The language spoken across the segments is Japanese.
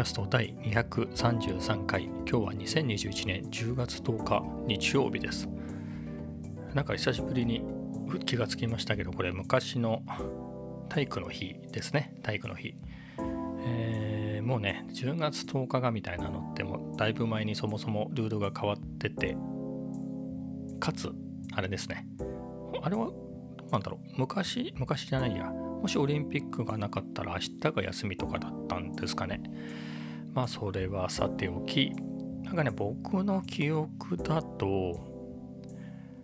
キャスト第233回。今日は2021年10月10日日曜日です。なんか久しぶりに気がつきましたけどこれ昔の体育の日ですね。体育の日、えー、もうね10月10日がみたいなのってもだいぶ前にそもそもルールが変わっててかつあれですね。あれはどうなんだろう。昔昔じゃないや。もしオリンピックがなかったら明日が休みとかだったんですかね。まあそれはさておき、なんかね、僕の記憶だと、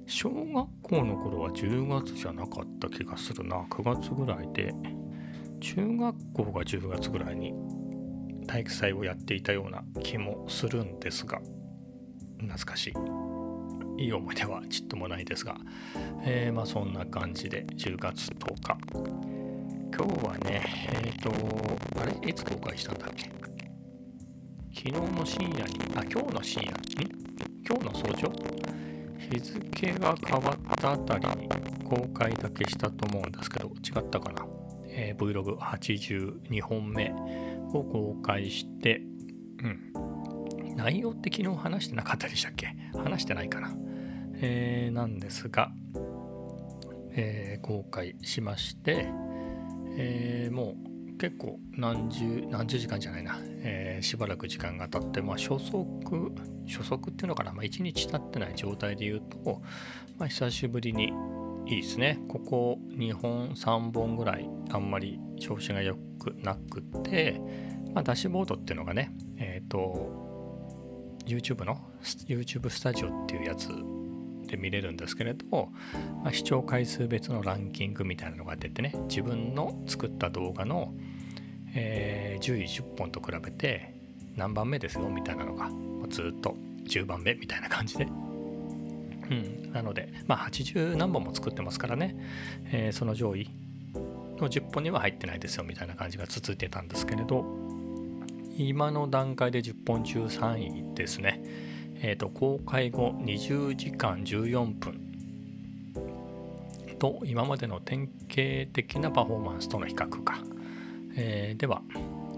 小学校の頃は10月じゃなかった気がするな。9月ぐらいで、中学校が10月ぐらいに体育祭をやっていたような気もするんですが、懐かしい。いい思い出はちっともないですが、えー、まあそんな感じで10月10日今日はね、えっ、ー、と、あれ？いつ公開したんだっけ？昨日の深夜に、あ、今日の深夜、ん今日の早朝？日付が変わったあたりに公開だけしたと思うんですけど、違ったかな、えー、Vlog82 本目を公開して、うん。内容って昨日話してなかったでしたっけ？話してないかな？えー、なんですが、えー、公開しまして、えー、もう結構何十何十時間じゃないな、えー、しばらく時間が経って、まあ、初速初速っていうのかな、まあ、1日経ってない状態で言うと、まあ、久しぶりにいいですね。ここ2本3本ぐらいあんまり調子が良くなくて、まあ、ダッシュボードっていうのがねえっ、ー、と YouTube の YouTube スタジオっていうやつで見れるんですけれど、まあ、視聴回数別のランキングみたいなのが出てね自分の作った動画の、えー、10位10本と比べて何番目ですよみたいなのがずっと10番目みたいな感じで、うん、なので、まあ、80何本も作ってますからね、えー、その上位の10本には入ってないですよみたいな感じが続いてたんですけれど。今の段階で10本中3位ですね。えーと、公開後20時間14分と今までの典型的なパフォーマンスとの比較か、えー、では、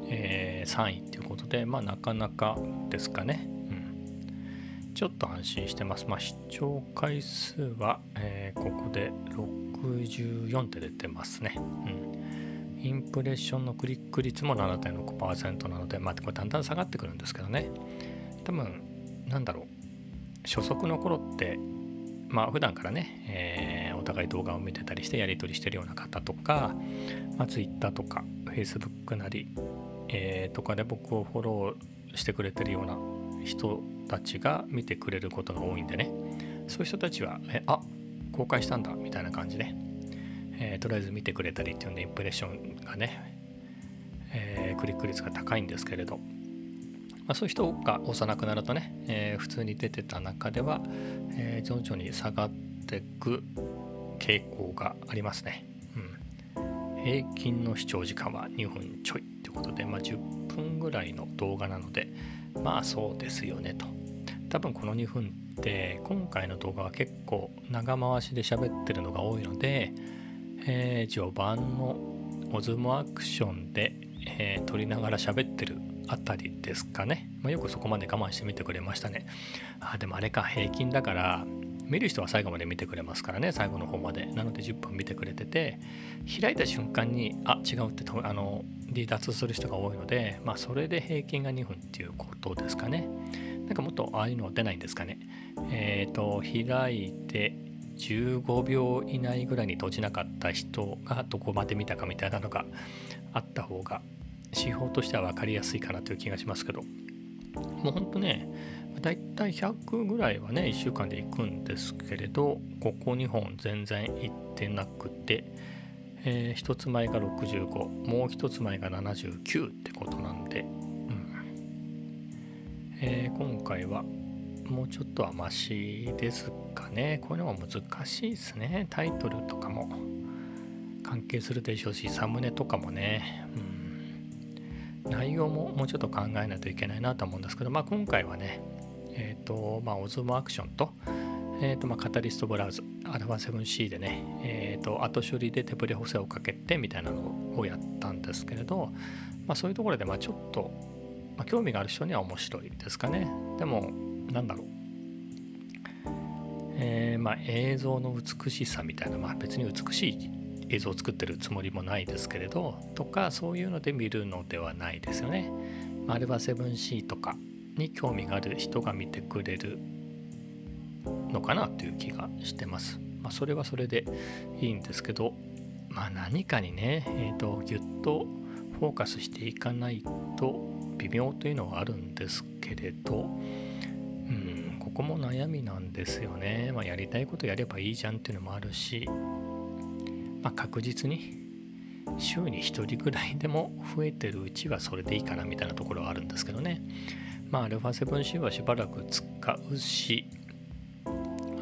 えー、3位ということで、まあ、なかなかですかね、うん、ちょっと安心してます、まあ、視聴回数は、えー、ここで64って出てますね、うん、インプレッションのクリック率も7.6%なので、まあ、これだんだん下がってくるんですけどね。多分なんだろう。初速の頃ってまあ普段からね、えー、お互い動画を見てたりしてやり取りしてるような方とか、まあ、Twitter とか Facebook なり、えー、とかで僕をフォローしてくれてるような人たちが見てくれることが多いんでね。そういう人たちはえあ公開したんだみたいな感じで、えー、とりあえず見てくれたりっていうんでインプレッションがね、えー、クリック率が高いんですけれど。まあ、そういう人が押さなくなるとね、えー、普通に出てた中では、えー、徐々に下がっていく傾向がありますね。平均の視聴時間は2分ちょいってことで、まあ、10分ぐらいの動画なので、まあそうですよねと。多分この2分って今回の動画は結構長回しで喋ってるのが多いので、えー、序盤のオズモアクションで、えー、撮りながら喋ってるあたりですかね、まあ、よくそこまで我慢してみてくれましたねあでもあれか平均だから見る人は最後まで見てくれますからね。最後の方まで。なので10分見てくれてて開いた瞬間にあ違うってあの離脱する人が多いのでまあそれで平均が2分っていうことですかね。なんかもっとああいうの出ないんですかね。えっ、ー、と開いて15秒以内ぐらいに閉じなかった人がどこまで見たかみたいなのがあった方が指標としては分かりやすいかなという気がしますけど。もうほんとねだいたい100ぐらいはね1週間で行くんですけれどここ2本全然行ってなくて、えー、1つ前が65もう1つ前が79ってことなんで、うん。えー、今回はもうちょっとはマシですかね。こういうのも難しいですね。タイトルとかも関係するでしょうしサムネとかもね、うん。内容ももうちょっと考えないといけないなと思うんですけど、まあ、今回はね、えっ、ー、と、まあ、オズモアクションと、えーとまあ、カタリストブラウズ α7C でね、えーと、後処理で手ブレ補正をかけてみたいなのをやったんですけれど、まあ、そういうところでまあちょっとまあ、興味がある人には面白いですかね。でもなんだろう。えー、まあ映像の美しさみたいなまあ別に美しい映像を作ってるつもりもないですけれどとかそういうので見るのではないですよね。アルバ 7C とかに興味がある人が見てくれるのかなという気がしてます。まあ、それはそれでいいんですけど、まあ、何かにね、えーと、ぎゅっとフォーカスしていかないと微妙というのはあるんですけれど、うん、ここも悩みなんですよね。まあ、やりたいことやればいいじゃんっていうのもあるし、まあ、確実に週に1人ぐらいでも増えてるうちはそれでいいかなみたいなところはあるんですけどね。まあ、α7C はしばらく使うし、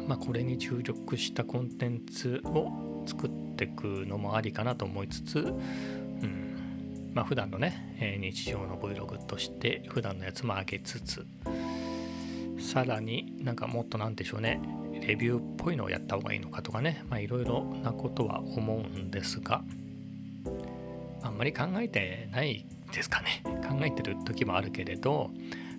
まあ、これに注力したコンテンツを作っていくのもありかなと思いつつ、うんまあ、普段のね、え日常の Vlog として普段のやつも上げつつさらになんかもっとなんでしょうねレビューっぽいのをやった方がいいのかとかね。いろいろなことは思うんですが。あんまり考えてないですかね。考えてる時もあるけれど、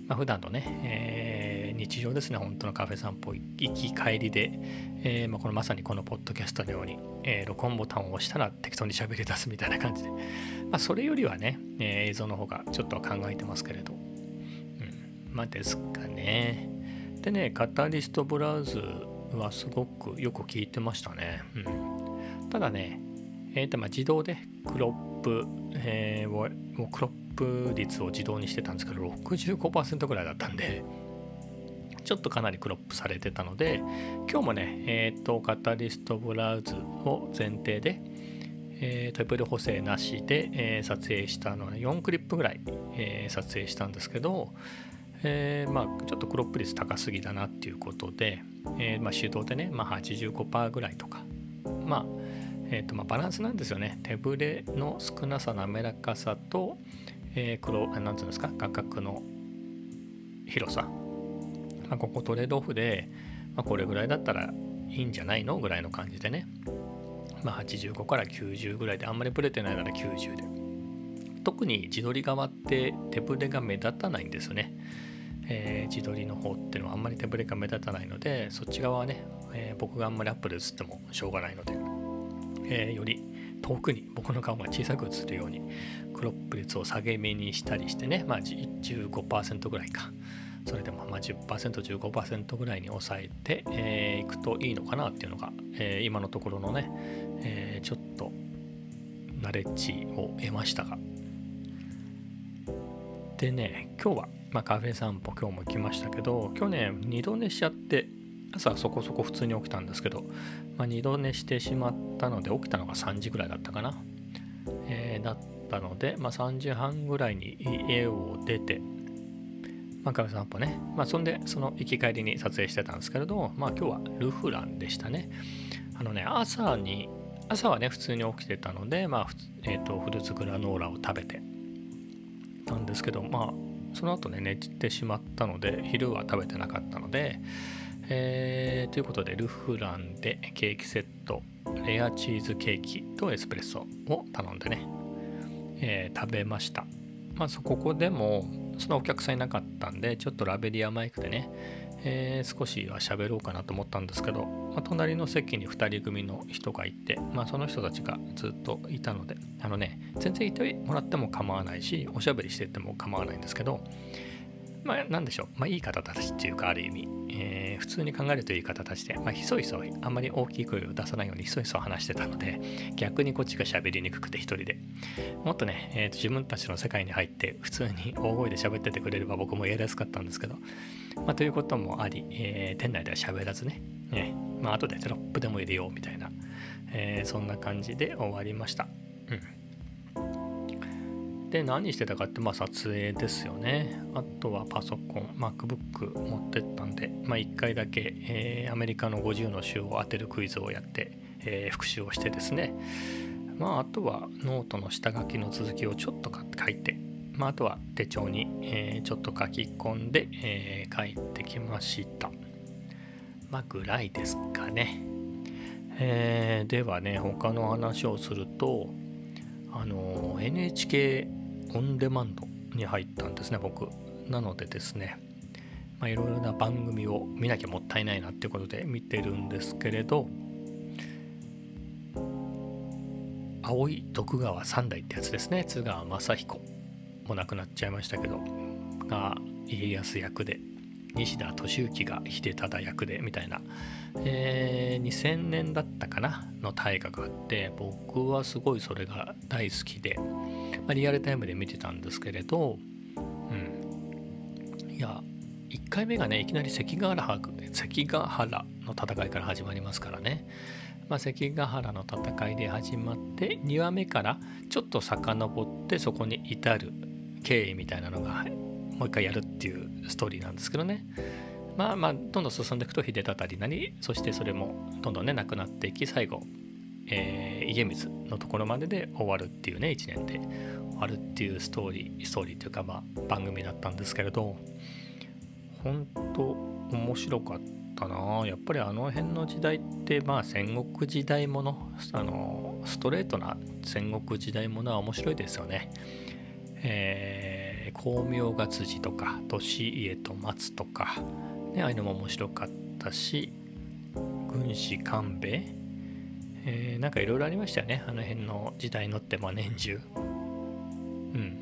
まあ、普段のね、えー、日常ですね。本当のカフェ散歩行き帰りで、えー、まあ、このまさにこのポッドキャストのように、えー、録音ボタンを押したら適当に喋り出すみたいな感じで、まあ、それよりはね、え映像の方がちょっと考えてますけれど、うん、まあですかね。でねカタリストブラウズはすごくよく聞いてましたね、うん、ただねえーとまあ、自動でクロップ、えー、をクロップ率を自動にしてたんですけど65%ぐらいだったんでちょっとかなりクロップされてたので今日もねえ、ー、とカタリストブラウズを前提で、えー、トリプル補正なしで、えー、撮影したのは4クリップぐらい、えー、撮影したんですけど、えー、まあちょっとクロップ率高すぎだなっていうことで、えーまあ、手動でね、まあ、85%ぐらいとかまあえーとまあ、バランスなんですよね。手ぶれの少なさ滑らかさと、えー、黒何て言うんですか画角の広さ、まあ、ここトレードオフで、まあ、これぐらいだったらいいんじゃないのぐらいの感じでね、まあ、85から90ぐらいであんまりブレてないなら90で。特に自撮り側って手ぶれが目立たないんですよね、えー、自撮りの方っていうのはあんまり手ぶれが目立たないのでそっち側はね、えー、僕があんまりアップで映ってもしょうがないのでえー、より遠くに僕の顔が小さく映るようにクロップ率を下げ目にしたりしてね、まあ、15%ぐらいか。それでもまあ 10%15% ぐらいに抑えてい、えー、くといいのかなっていうのが、えー、今のところのね、えー、ちょっとナレッジを得ましたが。でね今日は、まあ、カフェ散歩今日も行きましたけど去年二度寝しちゃって朝そこそこ普通に起きたんですけど、まあ、二度寝してしまったので起きたのが3時ぐらいだったかな、えー、だったので、まあ、3時半ぐらいに家を出て、まあ、カフェ散歩ね、まあ、そんでその行き帰りに撮影してたんですけれど、まあ、今日はルフランでしたね。あのね朝に朝はね普通に起きてたので、まあえーと、フルーツグラノーラを食べてたんですけどまあその後ね寝てしまったので昼は食べてなかったのでえー、ということでルフランでケーキセットレアチーズケーキとエスプレッソを頼んでね、えー、食べました。まずここでもそのお客さんいなかったんでちょっとラベリアマイクでね、えー、少しは喋ろうかなと思ったんですけど、まあ、隣の席に2人組の人がいて、まあ、その人たちがずっといたのであのね全然いてもらっても構わないしおしゃべりしてても構わないんですけどまあ何でしょう、まあ、いい方たちっていうかある意味。えー、普通に考えるという方たちで、まあ、ひそひそあんまり大きい声を出さないようにひそひそ話してたので逆にこっちが喋りにくくて一人で。もっとね、えーと、自分たちの世界に入って普通に大声で喋っててくれれば僕もやりやすかったんですけど、まあ、ということもあり、えー、店内では喋らずね。ね。まあ後でテロップでも入れようみたいな、えー、そんな感じで終わりました。うん。で何してたかってまあ撮影ですよねあとはパソコン MacBook 持ってったんで、まあ、1回だけ、えー、アメリカの50の州を当てるクイズをやって、えー、復習をしてですねまああとはノートの下書きの続きをちょっと書いてまあ、あとは手帳に、えー、ちょっと書き込んで、えー、帰ってきました。まあ、ぐらいですかね。えー、ではね、他の話をすると、あの NHK オンデマンドに入ったんですね僕。なのでですねいろいろな番組を見なきゃもったいないなっていうことで見てるんですけれど青い徳川三代ってやつですね津川雅彦。も亡くなっちゃいましたけどが家康役で西田敏行が秀忠役でみたいな、えー、2000年だったかなの大河があって僕はすごいそれが大好きで、リアルタイムで見てたんですけれど、うん、いや1回目がねいきなり関ヶ原関ヶ原の戦いから始まりますからね、まあ、関ヶ原の戦いで始まって2話目からちょっと遡ってそこに至る経緯みたいなのがもう一回やるっていうストーリーなんですけどね。まあまあどんどん進んでいくと秀忠になりそしてそれもどんどんねなくなっていき最後、えー、家光のところまでで終わるっていうね1年で終わるっていうストーリーストーリーというかまあ番組だったんですけれど本当面白かったな。やっぱりあの辺の時代ってまあ戦国時代ものあのストレートな戦国時代ものは面白いですよね。えー、光明が辻とか利家と松とか、ね、ああいうのも面白かったし軍師官兵衛、えー、なんかいろいろありましたよね。あの辺の時代のってまあ年中。うん。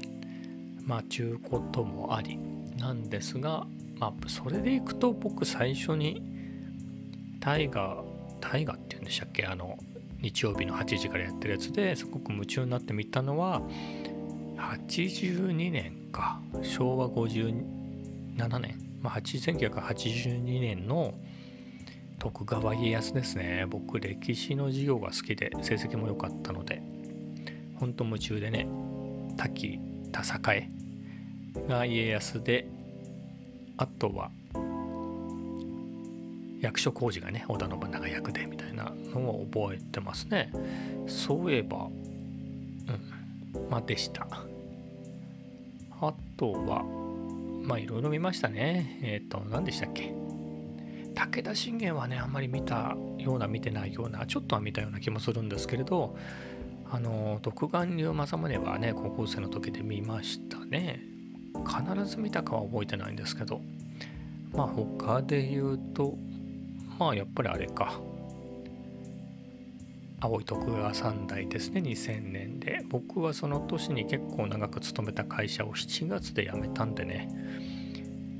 まあ中こともあり。なんですがまあそれでいくと僕最初に大河大河っていうんでしたっけ？あの日曜日の8時からやってるやつですごく夢中になって見たのは82年か。昭和57年、まあ、1982年の徳川家康ですね。僕歴史の授業が好きで成績も良かったのでほんと夢中でね。滝田栄が家康であとは役所広司がね織田信長役でみたいなのを覚えてますね。そういえばうんまあでした。あとは、まあいろいろ見ましたね。えっ、ー、と、何でしたっけ？武田信玄はね、あんまり見たような、見てないような、ちょっとは見たような気もするんですけれど、あの、独眼竜政宗はね、高校生の時で見ましたね。必ず見たかは覚えてないんですけど、まあ他で言うと、まあやっぱりあれか。青い徳川三代ですね2000年で。僕はその年に結構長く勤めた会社を7月で辞めたんでね、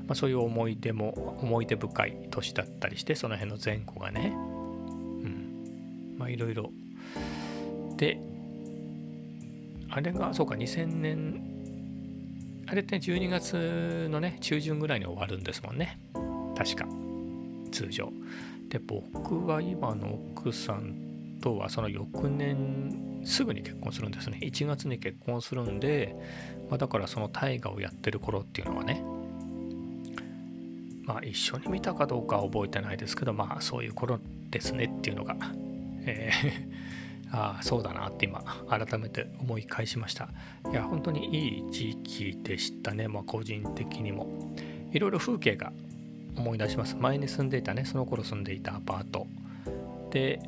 まあ、そういう思い出も思い出深い年だったりしてその辺の前後がね。うん。まあいろいろ。であれがそうか2000年あれって12月のね中旬ぐらいに終わるんですもんね。確か。通常。で僕は今の奥さんとはその翌年すぐに結婚するんですね。1月に結婚するんで、まあ、だからその大河をやってる頃っていうのはね。まあ一緒に見たかどうかは覚えてないですけどまあそういう頃ですねっていうのが、えー、ああそうだなって今改めて思い返しました。いや本当にいい時期でしたね。まあ個人的にも。いろいろ風景が思い出します。前に住んでいたねその頃住んでいたアパート。で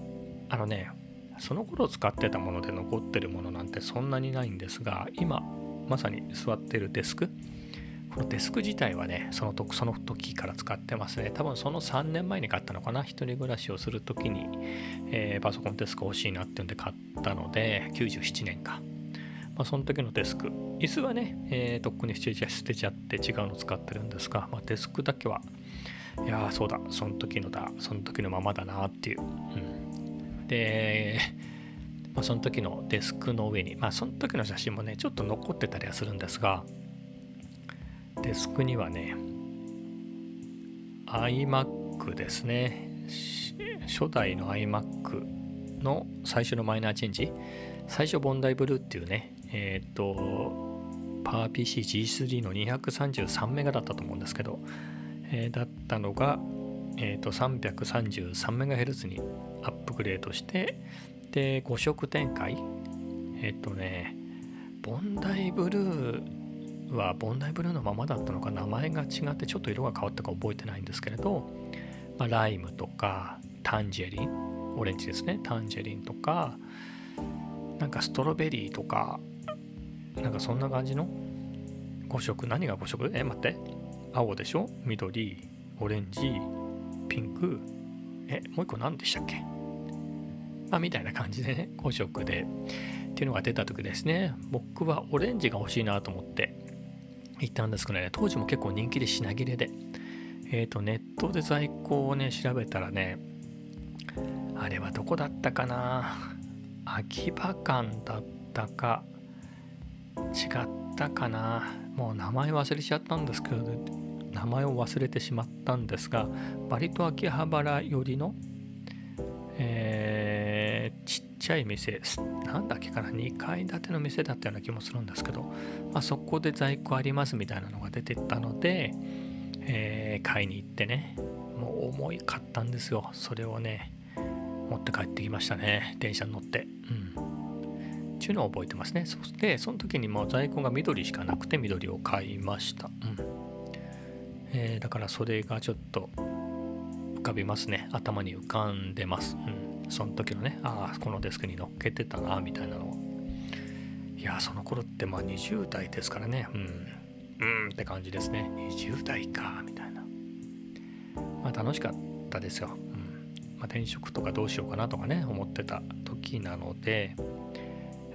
あのねその頃使ってたもので残ってるものなんてそんなにないんですが今まさに座ってるデスクデスク自体はねその時その時から使ってますね。多分その3年前に買ったのかな。一人暮らしをする時に、えー、パソコンデスク欲しいなっていうんで買ったので97年か、まあ、その時のデスク。椅子はね、えー、とっくに捨てちゃって違うの使ってるんですが、まあ、デスクだけはいやーそうだ。その時のだ。その時のままだなっていう、うん。で、まあ、その時のデスクの上に、まあ、その時の写真もねちょっと残ってたりはするんですがデスクにはね iMac ですね。初代の iMac の最初のマイナーチェンジ。最初ボンダイブルーっていうねえっ、とパワー PC G3 の233メガだったと思うんですけど、えー、だったのがえーと、333MHz にアップグレードしてで5色展開。えっ、とねボンダイブルーはボンダイブルーのままだったのか名前が違ってちょっと色が変わったか覚えてないんですけれど、まあ、ライムとかタンジェリンオレンジですね。タンジェリンとかなんかストロベリーとかなんかそんな感じの？5色？何が5色？え待って。青でしょ？緑オレンジピンク。えもう一個何でしたっけ？まあみたいな感じでね5色で。っていうのが出た時ですね。僕はオレンジが欲しいなと思って。行ったんですけどね。当時も結構人気で品切れで。えっ、ー、とネットで在庫をね調べたらねあれはどこだったかな。秋葉館だったか違ったかな。もう名前忘れちゃったんですけどね。名前を忘れてしまったんですが割と秋葉原寄りの、えー、ちゃい店なんだっけかな2階建ての店だったような気もするんですけど、まあ、そこで在庫ありますみたいなのが出てったので、えー、買いに行ってねもう重いかったんですよ。それをね持って帰ってきましたね電車に乗って。うん。っていうのを覚えてますね。そしてその時にもう在庫が緑しかなくて緑を買いました。うん、えー、だからそれがちょっと浮かびますね。頭に浮かんでます。うん。その時のねああこのデスクに乗っけてたなみたいなの。をいやその頃ってまあ20代ですからね。うん。うんって感じですね。20代かみたいな。まあ楽しかったですよ。うん。まあ、転職とかどうしようかなとかね思ってた時なので、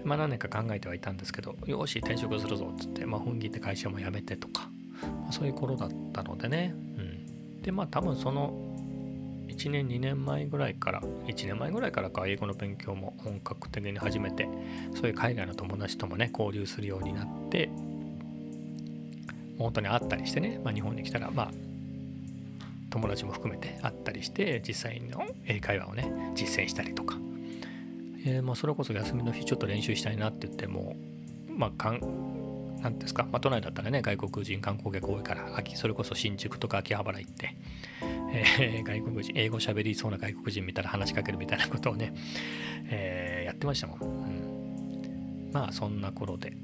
まあ、何年か考えてはいたんですけどよし転職するぞっつって、まあ、本気で会社も辞めてとか、まあ、そういう頃だったのでね、うん、でまあ多分その1年2年前ぐらいから1年前ぐらいからか英語の勉強も本格的に始めてそういう海外の友達ともね交流するようになって本当に会ったりしてね、まあ、日本に来たらまあ友達も含めて会ったりして実際の英会話をね実践したりとか、えー、まあ、それこそ休みの日ちょっと練習したいなって言ってもまあかんなんですか、まあ、都内だったらね外国人観光客多いから秋それこそ新宿とか秋葉原行って、えー、外国人英語喋りそうな外国人見たら話しかけるみたいなことをね、えー、やってましたもん、うん、まあそんな頃で。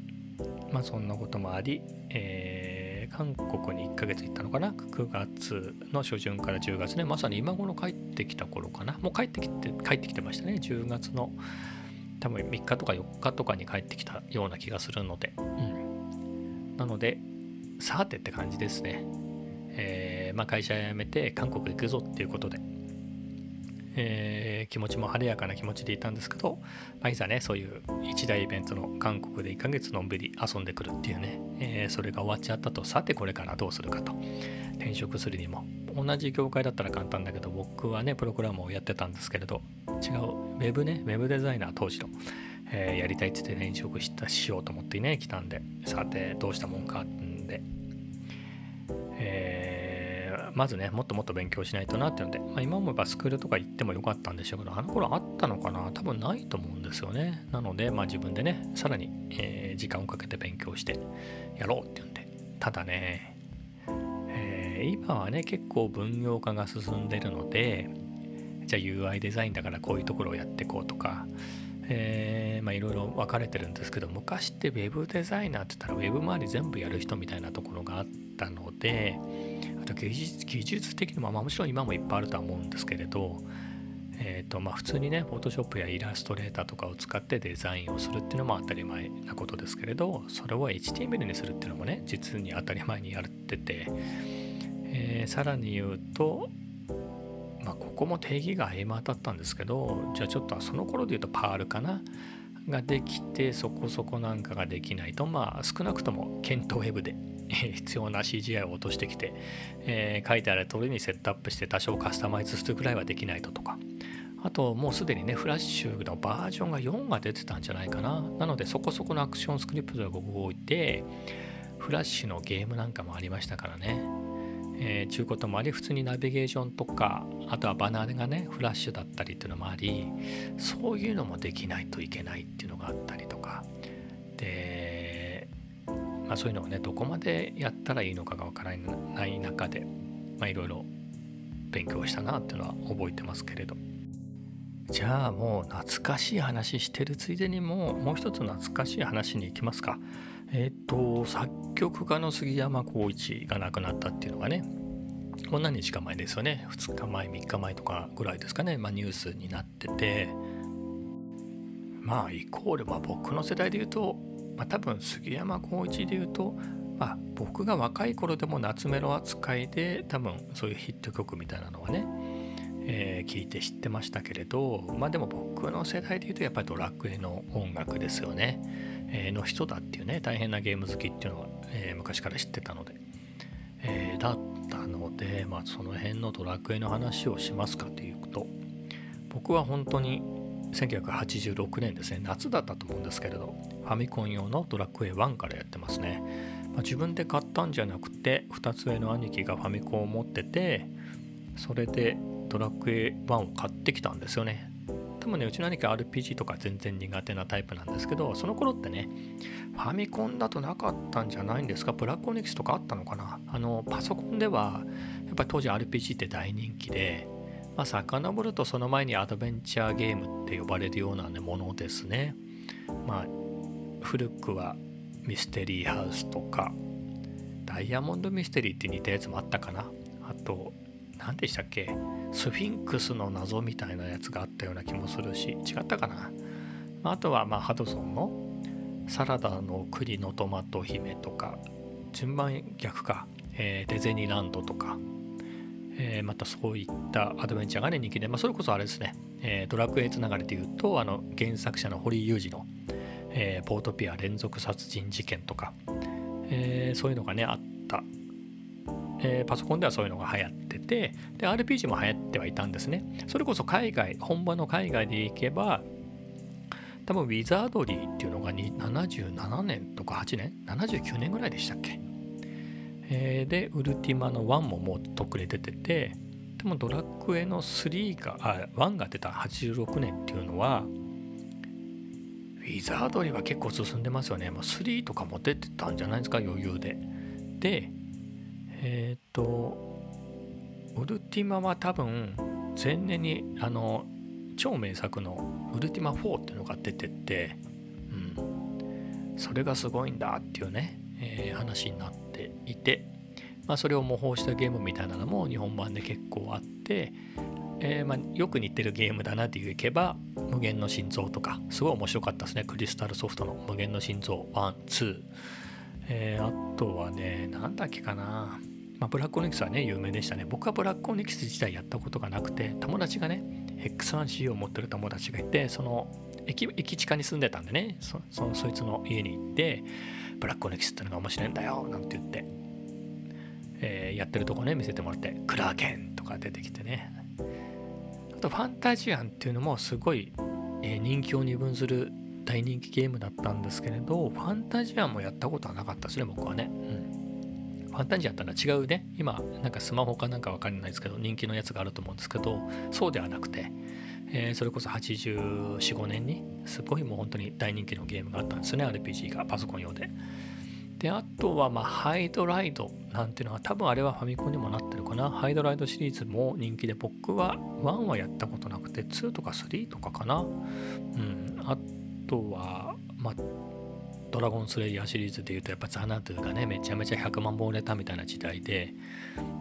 まあそんなこともあり、えー韓国に1ヶ月行ったのかな？9月の初旬から10月ね。まさに今頃帰ってきた頃かな。もう帰ってきて帰ってきてましたね。10月の多分3日とか4日とかに帰ってきたような気がするので、うん、なのでさてって感じですね、えー、まあ、会社辞めて韓国行くぞっていうことでえー、気持ちも晴れやかな気持ちでいたんですけど、まあ、いざねそういう一大イベントの韓国で1ヶ月のんびり遊んでくるっていうね、えー、それが終わっちゃったと。さてこれからどうするかと。転職するにも。同じ業界だったら簡単だけど僕はねプログラムをやってたんですけれど違うウェブねウェブデザイナー当時の、え、やりたいって言って転職したしようと思ってね来たんでさてどうしたもんかんで、えーまずねもっともっと勉強しないとなっていうので、まあ、今思えばスクールとか行ってもよかったんでしょうけどあの頃あったのかな？多分ないと思うんですよね。なので、まあ、自分でねさらに、えー、時間をかけて勉強してやろうっていうんで。ただね、えー、今はね結構分業化が進んでるのでじゃあ UI デザインだからこういうところをやっていこうとかえ、まあいろいろ分かれてるんですけど昔って Web デザイナーって言ったら Web 周り全部やる人みたいなところがあってたのであと技術技術的にも、まあ、もちろん今もいっぱいあるとは思うんですけれど、えーとまあ、普通にね Photoshop やイラストレーターとかを使ってデザインをするっていうのも当たり前なことですけれどそれを HTML にするっていうのもね実に当たり前にやってて、えー、さらに言うとまあ、ここも定義が曖昧だったんですけどじゃあちょっとその頃で言うとパールかな。ができてそこそこなんかができないとまあ少なくとも検討ウェブで必要な CGI を落としてきて、えー、書いてある通りにセットアップして多少カスタマイズするぐらいはできないととかあともうすでにねフラッシュのバージョンが4が出てたんじゃないかな。なのでそこそこのアクションスクリプトが動いてフラッシュのゲームなんかもありましたからね。えー、ちゅうこともあり普通にナビゲーションとかあとはバナーがねフラッシュだったりっていうのもありそういうのもできないといけないっていうのがあったりとかで、まあ、そういうのをねどこまでやったらいいのかがわからない中でいろいろ勉強したなっていうのは覚えてますけれどじゃあもう懐かしい話してるついでにもうもう一つ懐かしい話に行きますか。えっ、と作曲家の杉山浩一が亡くなったっていうのがねもう何日か前ですよね。2日前3日前とかぐらいですかね、まあ、ニュースになってて。まあイコール、まあ、僕の世代で言うと、まあ、多分杉山浩一で言うとまあ僕が若い頃でも夏メロ扱いで多分そういうヒット曲みたいなのはね、えー、聞いて知ってましたけれどまあでも僕の世代で言うとやっぱりドラクエの音楽ですよね、えー、の人だっていうね大変なゲーム好きっていうのは、えー、昔から知ってたので、えだったのでまあその辺のドラクエの話をしますかというと僕は本当に1986年ですね夏だったと思うんですけれどファミコン用のドラクエ1からやってますね、まあ、自分で買ったんじゃなくて2つ上の兄貴がファミコンを持っててそれでドラクエ1を買ってきたんですよね多分ねうちの兄貴 RPG とか全然苦手なタイプなんですけどその頃ってねファミコンだとなかったんじゃないんですか？ブラックオニクスとかあったのかな？あのパソコンではやっぱり当時 RPG って大人気でまあ、遡るとその前にアドベンチャーゲームって呼ばれるような、ね、ものですね。まあ、古くはミステリーハウスとか、ダイヤモンドミステリーって似たやつもあったかな？あと、何でしたっけ？スフィンクスの謎みたいなやつがあったような気もするし、違ったかな？あとは、まあ、ハドソンのサラダの栗のトマト姫とか、順番逆か、えー、デゼニーランドとか、えー、またそういったアドベンチャーがね人気で、まあ、それこそあれですね、えー、ドラクエつながりで言うとあの原作者の堀井裕二の、えー、ポートピア連続殺人事件とか、えそういうのがねあった、えパソコンではそういうのが流行っててで RPG も流行ってはいたんですね。それこそ海外本場の海外で行けば多分ウィザードリーっていうのが77年とか8年？79年ぐらいでしたっけ？え、でウルティマの1ももうとっくに出ててでもドラクエの3があ1が出た86年っていうのはウィザードリーは結構進んでますよね。もう3とかも出てたんじゃないですか余裕で。でえっ、とウルティマは多分前年にあの超名作のウルティマ4っていうのが出てて、うん、それがすごいんだっていうね、えー、話になっていて、まあ、それを模倣したゲームみたいなのも日本版で結構あって、えー、まあ、よく似てるゲームだなって言けば無限の心臓とかすごい面白かったですね。クリスタルソフトの無限の心臓12、えー、あとはね何だっけかな。まあ、ブラックオニクスはね有名でしたね。僕はブラックオニクス自体やったことがなくて友達がね X1C を持ってる友達がいてその駅駅地下に住んでたんでねそそそいつの家に行ってブラックオネキスってのが面白いんだよなんて言って、えー、やってるとこね見せてもらってクラーケンとか出てきてね。あとファンタジアンっていうのもすごい、えー、人気を二分する大人気ゲームだったんですけれどファンタジアンもやったことはなかったですね僕はね、うん、ファンタジアってのは違うね。今なんかスマホかなんかわかんないですけど人気のやつがあると思うんですけどそうではなくてえー、それこそ84,5年にすごいもう本当に大人気のゲームがあったんですよね。RPG がパソコン用で。であとはまあハイドライドなんていうのは多分あれはファミコンにもなってるかな。ハイドライドシリーズも人気で僕は1はやったことなくて2とか3とかかな。うん。あとはまあドラゴンスレイヤーシリーズでいうとやっぱザナドゥがねめちゃめちゃ100万本売れたみたいな時代で、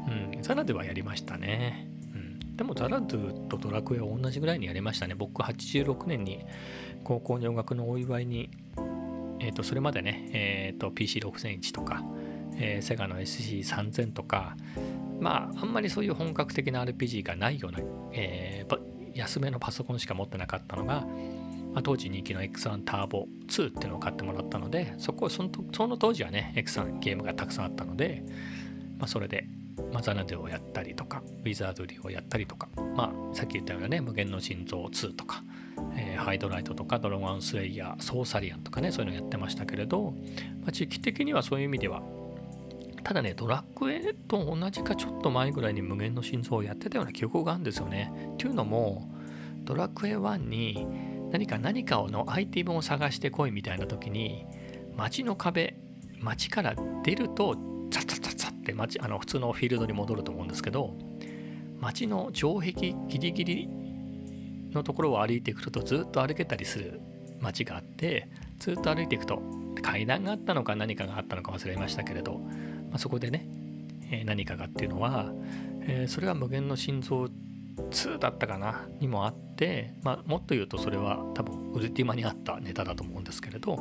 うん、ザナドゥはやりましたねうんでもザラドゥとドラクエは同じぐらいにやりましたね。僕86年に高校入学のお祝いに、えー、とそれまでね、えー、と PC6001 とか、えー、セガの SC3000 とか、まああんまりそういう本格的な RPG がないような、えー、安めのパソコンしか持ってなかったのが、まあ、当時人気の X1 ターボ2っていうのを買ってもらったのでそこそのその当時はね X1 ゲームがたくさんあったので、まあ、それでまあ、ザナデをやったりとか、ウィザードリーをやったりとか、まあ、さっき言ったようなね、無限の心臓2とか、えー、ハイドライトとか、ドラゴンスレイヤー、ソーサリアンとかね、そういうのやってましたけれど、まあ、時期的にはそういう意味では、ただね、ドラクエと同じかちょっと前ぐらいに無限の心臓をやってたような記憶があるんですよね。っていうのも、ドラクエ1に何か何かのアイテムを探してこいみたいな時に、街の壁、街から出ると、ザッザッザッザッって街あの普通のフィールドに戻ると思うんですけど街の城壁ギリギリのところを歩いていくとずっと歩けたりする街があってずっと歩いていくと階段があったのか何かがあったのか忘れましたけれど、まあ、そこでね、えー、何かがっていうのは、えー、それは無限の心臓2だったかなにもあって、まあ、もっと言うとそれは多分ウルティマにあったネタだと思うんですけれど、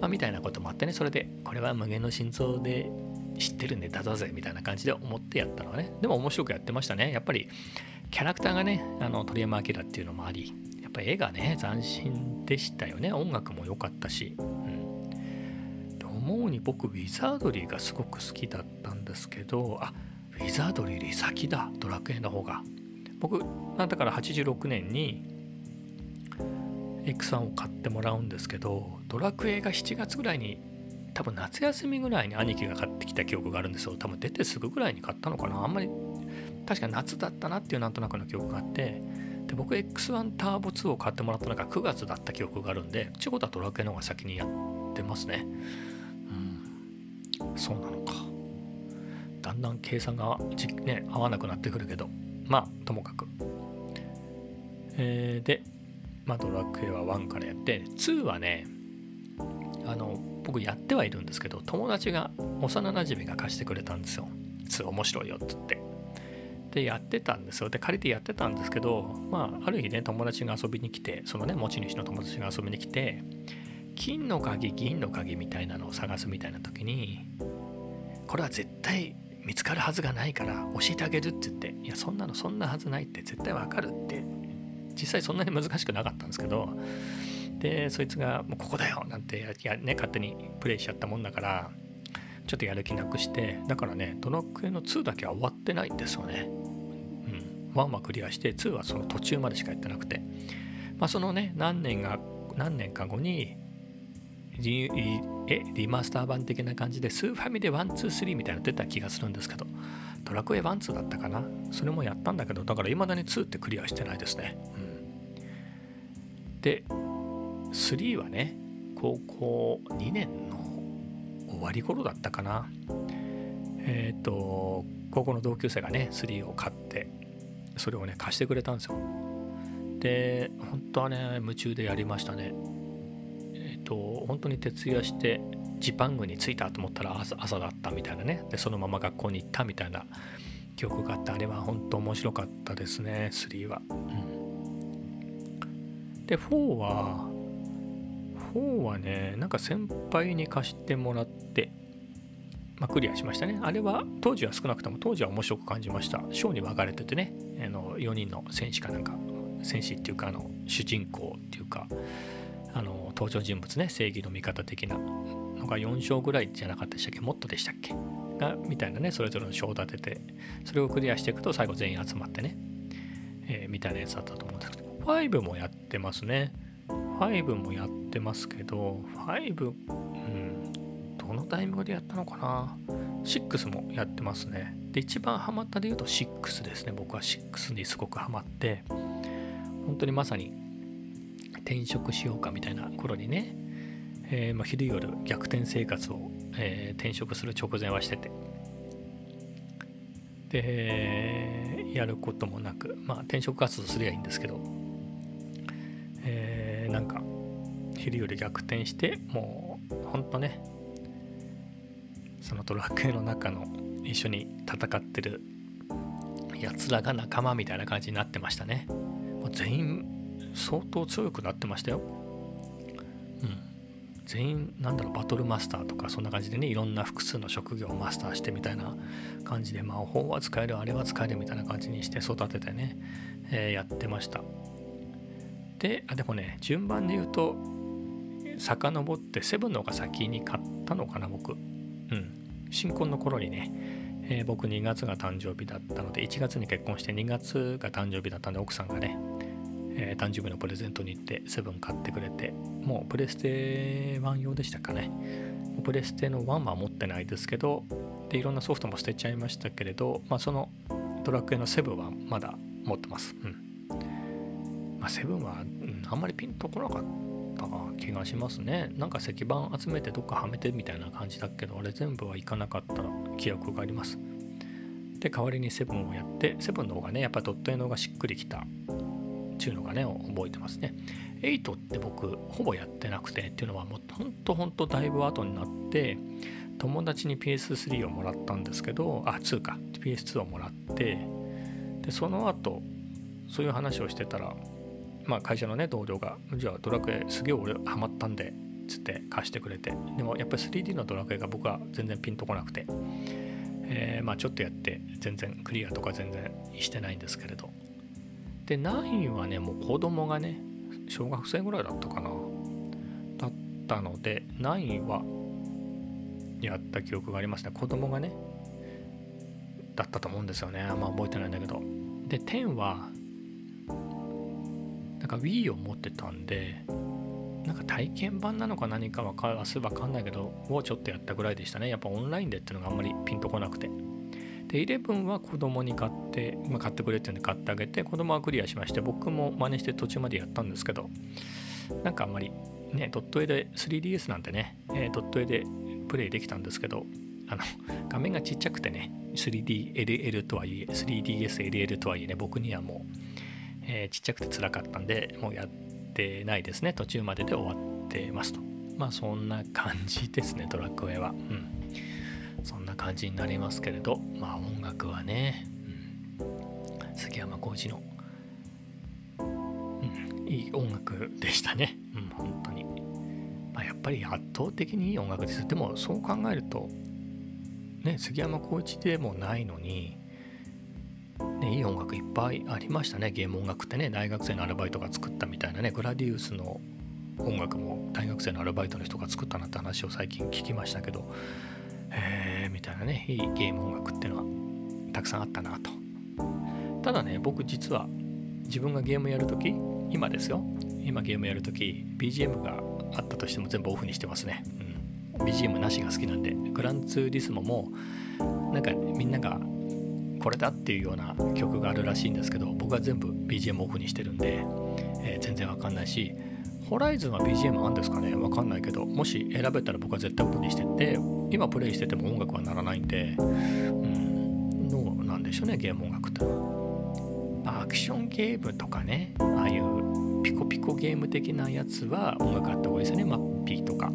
まあ、みたいなこともあってねそれでこれは無限の心臓で知ってるネタだぜみたいな感じで思ってやったのはね。でも面白くやってましたね。やっぱりキャラクターがねあの鳥山明っていうのもありやっぱ絵がね斬新でしたよね。音楽も良かったし、うん、思うに僕ウィザードリーがすごく好きだったんですけどあウィザードリーより先だ。ドラクエの方が。僕なんだから86年に X1 を買ってもらうんですけどドラクエが7月ぐらいに多分夏休みぐらいに兄貴が買ってきた記憶があるんですよ。多分出てすぐぐらいに買ったのかな。あんまり確か夏だったなっていうなんとなくの記憶があってで僕 X1 ターボ2を買ってもらったのが9月だった記憶があるんでちゅうことはドラクエの方が先にやってますね。うん。そうなのか。だんだん計算がね合わなくなってくるけど。まあともかく。えー、でまあ、ドラクエは1からやって2はねあの僕やってはいるんですけど友達が幼なじみが貸してくれたんですよ。2面白いよって言って。でやってたんですよ。で借りてやってたんですけどまあある日ね友達が遊びに来てそのね持ち主の友達が遊びに来て金の鍵銀の鍵みたいなのを探すみたいな時にこれは絶対見つかるはずがないから教えてあげるって言っていやそんなのそんなはずないって絶対わかるって実際そんなに難しくなかったんですけどでそいつが「もうここだよ!」なんてや、ね、勝手にプレイしちゃったもんだからちょっとやる気なくしてだからねドラクエの2だけは終わってないんですよね。うん、1はクリアして2はその途中までしかやってなくてまあそのね何年が何年か後にリえリマスター版的な感じでスーファミで123みたいなの出た気がするんですけどドラクエ12だったかな？それもやったんだけどだから未だに2ってクリアしてないですね、うん、で3はね高校2年の終わり頃だったかな？えっ、ー、と高校の同級生がね3を買ってそれをね貸してくれたんですよ。で本当はね夢中でやりましたね、と本当に徹夜してジパングに着いたと思ったら朝だったみたいなねでそのまま学校に行ったみたいな記憶があってあれは本当面白かったですね3は、うん、で4は4はねなんか先輩に貸してもらってまあ、クリアしましたね。あれは当時は少なくとも当時は面白く感じました。章に分かれててね、あの4人の戦士かなんか、戦士っていうかあの主人公っていうか、あの登場人物ね、正義の味方的な。のが4章ぐらいじゃなかったでしたっけ？もっとでしたっけ？がみたいなねそれぞれの章を立ててそれをクリアしていくと最後全員集まってね、えー、みたいなやつだったと思うんですけど。5もやってますね。5もやってますけど5うんどのタイミングでやったのかな？6もやってますね。で一番ハマったで言うと6ですね。僕は6にすごくハマって本当にまさに転職しようかみたいな頃にねえー、まあ、昼夜逆転生活を、えー、転職する直前はしてて。でやることもなくまあ転職活動すりゃいいんですけど、えー、なんか昼夜逆転してもうほんとねそのドラクエの中の一緒に戦ってるやつらが仲間みたいな感じになってましたね。もう全員相当強くなってましたよ。うん。全員なんだろうバトルマスターとかそんな感じでねいろんな複数の職業をマスターしてみたいな感じで魔法は使えるあれは使えるみたいな感じにして育ててね、えー、やってました。であでもね順番で言うと遡ってセブンの方が先に買ったのかな僕。うん。新婚の頃にね、えー、僕2月が誕生日だったので1月に結婚して2月が誕生日だったんで奥さんがねえー、誕生日のプレゼントに行ってセブン買ってくれてもうプレステ1用でしたかねプレステの1は持ってないですけどでいろんなソフトも捨てちゃいましたけれど、まあ、そのドラクエの7はまだ持ってます。うん。まあ、7は、うん、あんまりピンとこなかった気がしますね。なんか石板集めてどっかはめてみたいな感じだけど、あれ全部はいかなかった記憶があります。で、代わりに7をやって、7の方がね、やっぱドット絵の方がしっくりきたっていうのがね覚えてますね。8って僕ほぼやってなくてっていうのはもうほんとほんとだいぶ後になって友達に PS3 をもらったんですけどあ2か。PS2 をもらってでその後そういう話をしてたらまあ会社のね同僚がじゃあドラクエすげえ俺ハマったんでつって貸してくれて。でもやっぱり 3D のドラクエが僕は全然ピンとこなくて、えー、まあちょっとやって全然クリアとか全然してないんですけれど。で9はね。もう子供がね小学生ぐらいだったかな。だったので9はやった記憶がありますね子供がねだったと思うんですよね。あんま覚えてないんだけど。で10はなんか Wii を持ってたんでなんか体験版なのか何かわかわかんないけどをちょっとやったぐらいでしたね。やっぱオンラインでっていうのがあんまりピンとこなくて。で11は子供に買って、まあ、買ってくれって言うんで買ってあげて子供はクリアしまして僕も真似して途中までやったんですけどなんかあんまりねドット絵で 3DS なんてね、えー、ドット絵でプレイできたんですけどあの画面がちっちゃくてね 3DLL とはいえ 3DSLL とはいえね僕にはもう、えー、ちっちゃくて辛かったんでもうやってないですね。途中までで終わってますと。まあそんな感じですねドラクエは。うん。そんな感じになりますけれどまあ音楽はね、うん、杉山浩二の、うん、いい音楽でしたね。うん本当に、まあ、やっぱり圧倒的にいい音楽です。でもそう考えるとね杉山浩一でもないのにね、いい音楽いっぱいありましたね。ゲーム音楽ってね大学生のアルバイトが作ったみたいなねグラディウスの音楽も大学生のアルバイトの人が作ったなんて話を最近聞きましたけどへみたいなねいいゲーム音楽ってのはたくさんあったなと。ただね僕実は自分がゲームやるとき今ですよ。今ゲームやるとき BGM があったとしても全部オフにしてますね、うん、BGM なしが好きなんでグランツーリスモもなんかみんながこれだっていうような曲があるらしいんですけど僕は全部 BGM オフにしてるんで、えー、全然わかんないしホライズンは BGM あんですかね？わかんないけどもし選べたら僕は絶対オフにしてって今プレイしてても音楽は鳴らないんでうんどうなんでしょうねゲーム音楽って。アクションゲームとかねああいうピコピコゲーム的なやつは音楽あった方がいいですよね。マッピーとか。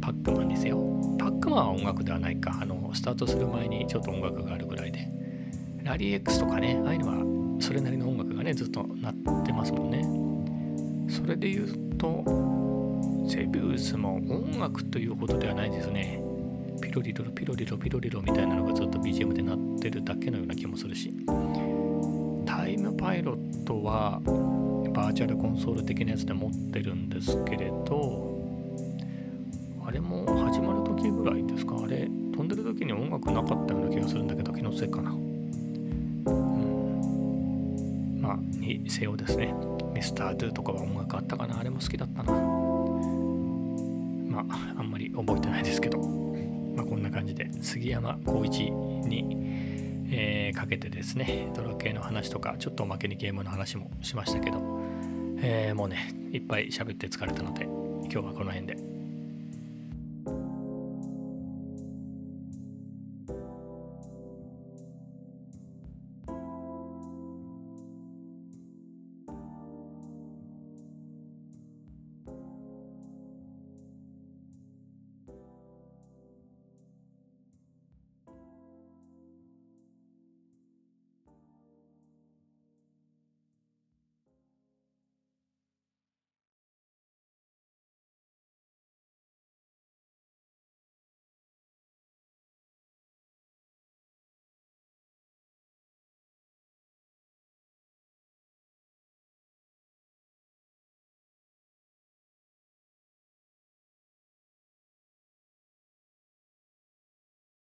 パックマンですよ。パックマンは音楽ではないか。あのスタートする前にちょっと音楽があるぐらいで。ラリー X とかね、ああいうのはそれなりの音楽がね、ずっと鳴ってますもんね。それで言うと、セビウスも音楽というほどではないですね。ピロリロピロリロピロリロみたいなのがずっと BGM で鳴ってるだけのような気もするし。タイムパイロットはバーチャルコンソール的なやつで持ってるんですけれど、あれも始まる時ぐらいですか？あれ飛んでる時に音楽なかったような気がするんだけど気のせいかなうん。まあ、にせよですね。ミスター・ドゥとかは音楽あったかな？あれも好きだったな。まあ、あんまり覚えてないですけど、こんな感じで杉山浩一に、えー、かけてですね、ドラ系の話とか、ちょっとおまけにゲームの話もしましたけど、えー、もうね、いっぱい喋って疲れたので、今日はこの辺で。